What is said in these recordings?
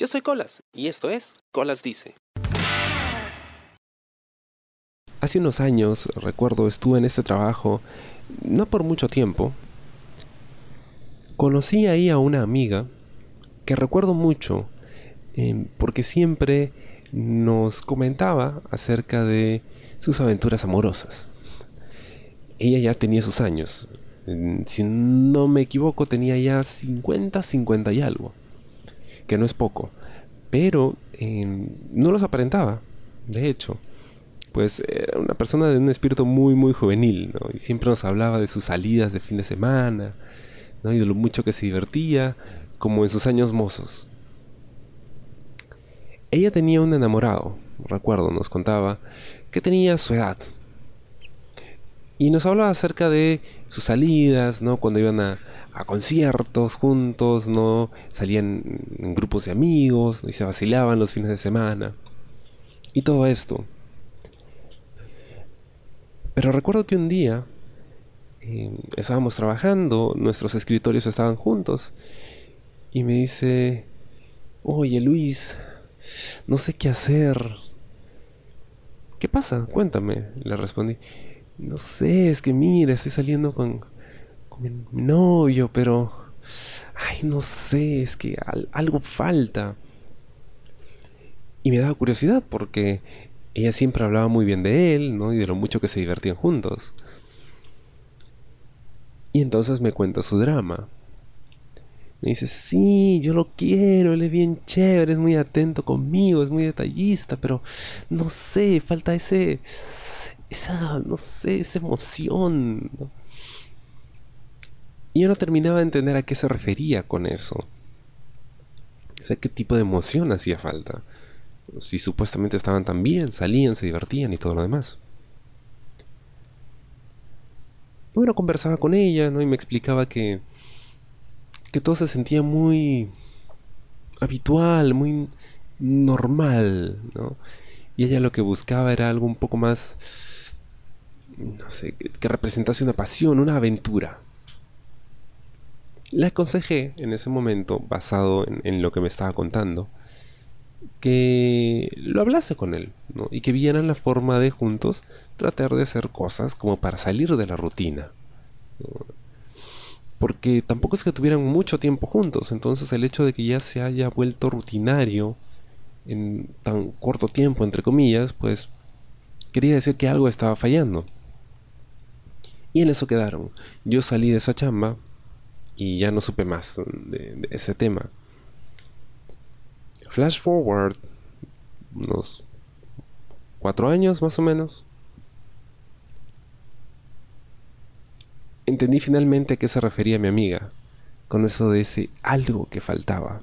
Yo soy Colas y esto es Colas Dice. Hace unos años, recuerdo, estuve en este trabajo, no por mucho tiempo. Conocí ahí a una amiga que recuerdo mucho, eh, porque siempre nos comentaba acerca de sus aventuras amorosas. Ella ya tenía sus años, si no me equivoco tenía ya 50, 50 y algo, que no es poco, pero eh, no los aparentaba, de hecho pues era una persona de un espíritu muy, muy juvenil, ¿no? Y siempre nos hablaba de sus salidas de fin de semana, ¿no? Y de lo mucho que se divertía, como en sus años mozos. Ella tenía un enamorado, recuerdo, nos contaba, que tenía su edad. Y nos hablaba acerca de sus salidas, ¿no? Cuando iban a, conciertos juntos, ¿no? Salían en grupos de amigos, y se vacilaban los fines de semana. Y todo esto. Pero recuerdo que un día eh, estábamos trabajando, nuestros escritorios estaban juntos, y me dice, oye Luis, no sé qué hacer. ¿Qué pasa? Cuéntame, le respondí. No sé, es que mira, estoy saliendo con, mi novio, pero... Ay, no sé, es que algo falta. Y me daba curiosidad porque ella siempre hablaba muy bien de él, ¿no? Y de lo mucho que se divertían juntos. Y entonces me cuenta su drama. Me dice, sí, yo lo quiero, él es bien chévere, es muy atento conmigo, es muy detallista, pero no sé, falta ese, esa, no sé, esa emoción. Y yo no terminaba de entender a qué se refería con eso. O sea, qué tipo de emoción hacía falta si supuestamente estaban tan bien, salían, se divertían y todo lo demás. Bueno, conversaba con ella, ¿no? Y me explicaba que, que todo se sentía muy habitual, muy normal, ¿no? Y ella lo que buscaba era algo un poco más, no sé, que, representase una pasión, una aventura. Le aconsejé en ese momento, basado en lo que me estaba contando, que lo hablase con él ¿no? y que vieran la forma de juntos tratar de hacer cosas como para salir de la rutina. Porque tampoco es que tuvieran mucho tiempo juntos, entonces el hecho de que ya se haya vuelto rutinario en tan corto tiempo, entre comillas, pues quería decir que algo estaba fallando. Y en eso quedaron. Yo salí de esa chamba y ya no supe más de ese tema. Flash forward unos cuatro años más o menos. Entendí finalmente a qué se refería mi amiga con eso de ese algo que faltaba.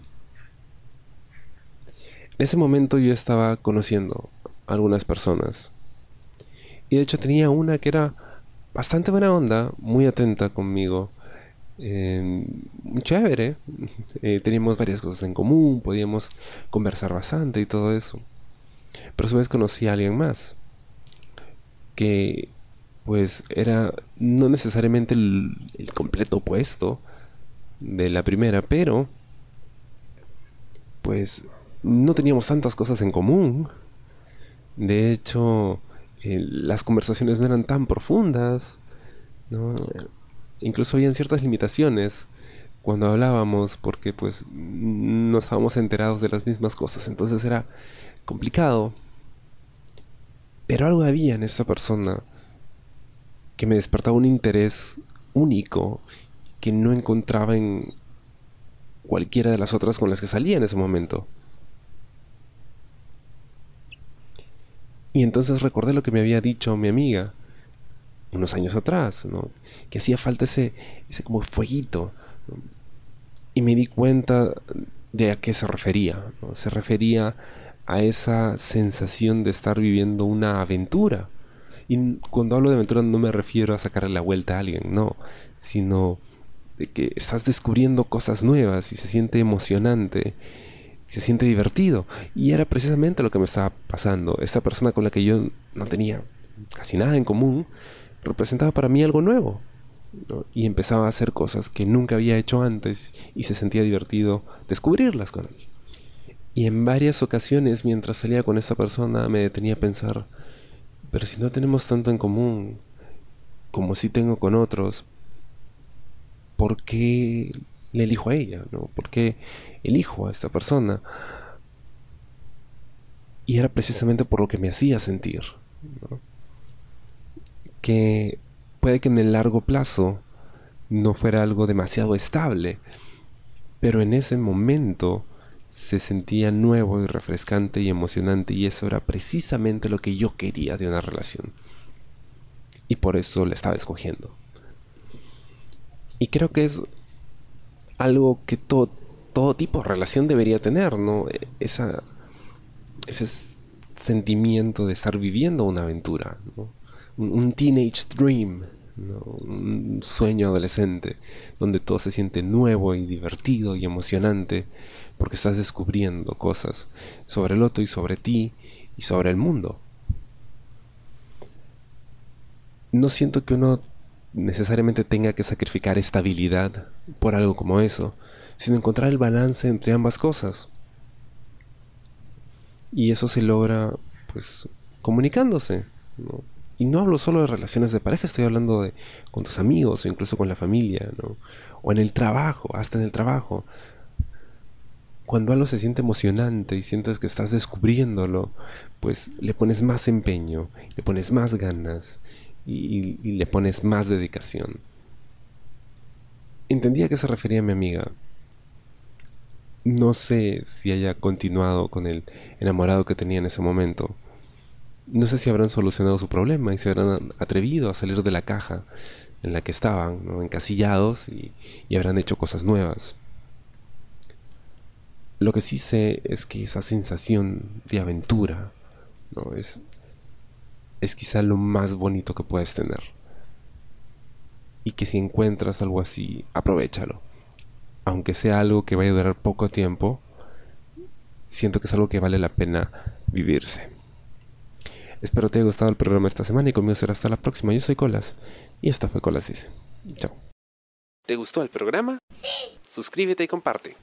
En ese momento yo estaba conociendo a algunas personas. Y de hecho tenía una que era bastante buena onda, muy atenta conmigo, eh, chévere. Teníamos varias cosas en común, podíamos conversar bastante y todo eso. Pero a su vez conocí a alguien más. Que pues era no necesariamente el, el completo opuesto de la primera, pero pues no teníamos tantas cosas en común. De hecho, eh, las conversaciones no eran tan profundas. ¿no? Incluso habían ciertas limitaciones cuando hablábamos porque pues no estábamos enterados de las mismas cosas, entonces era complicado. Pero algo había en esta persona que me despertaba un interés único que no encontraba en cualquiera de las otras con las que salía en ese momento. Y entonces recordé lo que me había dicho mi amiga, unos años atrás, que hacía falta ese, ese como fueguito. Y me di cuenta de a qué se refería. Se refería a esa sensación de estar viviendo una aventura. Y cuando hablo de aventura no me refiero a sacarle la vuelta a alguien, no, sino de que estás descubriendo cosas nuevas y se siente emocionante, se siente divertido. Y era precisamente lo que me estaba pasando. Esta persona con la que yo no tenía casi nada en común, representaba para mí algo nuevo. Y empezaba a hacer cosas que nunca había hecho antes y se sentía divertido descubrirlas con él. Y en varias ocasiones mientras salía con esta persona me detenía a pensar, pero si no tenemos tanto en común como si tengo con otros, ¿por qué le elijo a ella? ¿no? ¿Por qué elijo a esta persona? Y era precisamente por lo que me hacía sentir. Que puede que en el largo plazo no fuera algo demasiado estable, pero en ese momento se sentía nuevo y refrescante y emocionante y eso era precisamente lo que yo quería de una relación. Y por eso la estaba escogiendo. Y creo que es algo que todo, todo tipo de relación debería tener, ¿no? E, esa, ese sentimiento de estar viviendo una aventura, un, teenage dream, un sueño adolescente, donde todo se siente nuevo y divertido y emocionante, porque estás descubriendo cosas sobre el otro y sobre ti y sobre el mundo. No siento que uno necesariamente tenga que sacrificar estabilidad por algo como eso, sino encontrar el balance entre ambas cosas. Y eso se logra, pues, comunicándose. Y no hablo solo de relaciones de pareja, estoy hablando de con tus amigos o incluso con la familia, O en el trabajo, hasta en el trabajo. Cuando algo se siente emocionante y sientes que estás descubriéndolo, pues le pones más empeño, le pones más ganas y, y le pones más dedicación. Entendía a qué se refería mi amiga. No sé si haya continuado con el enamorado que tenía en ese momento no sé si habrán solucionado su problema y se habrán atrevido a salir de la caja en la que estaban, encasillados y, habrán hecho cosas nuevas. Lo que sí sé es que esa sensación de aventura ¿no? es, es quizá lo más bonito que puedes tener. Y que si encuentras algo así, aprovechalo. Aunque sea algo que vaya a durar poco tiempo, siento que es algo que vale la pena vivirse. Espero te haya gustado el programa esta semana y conmigo será hasta la próxima. Yo soy Colas y esta fue Colas Dice. Chao. ¿Te gustó el programa? Sí. Suscríbete y comparte.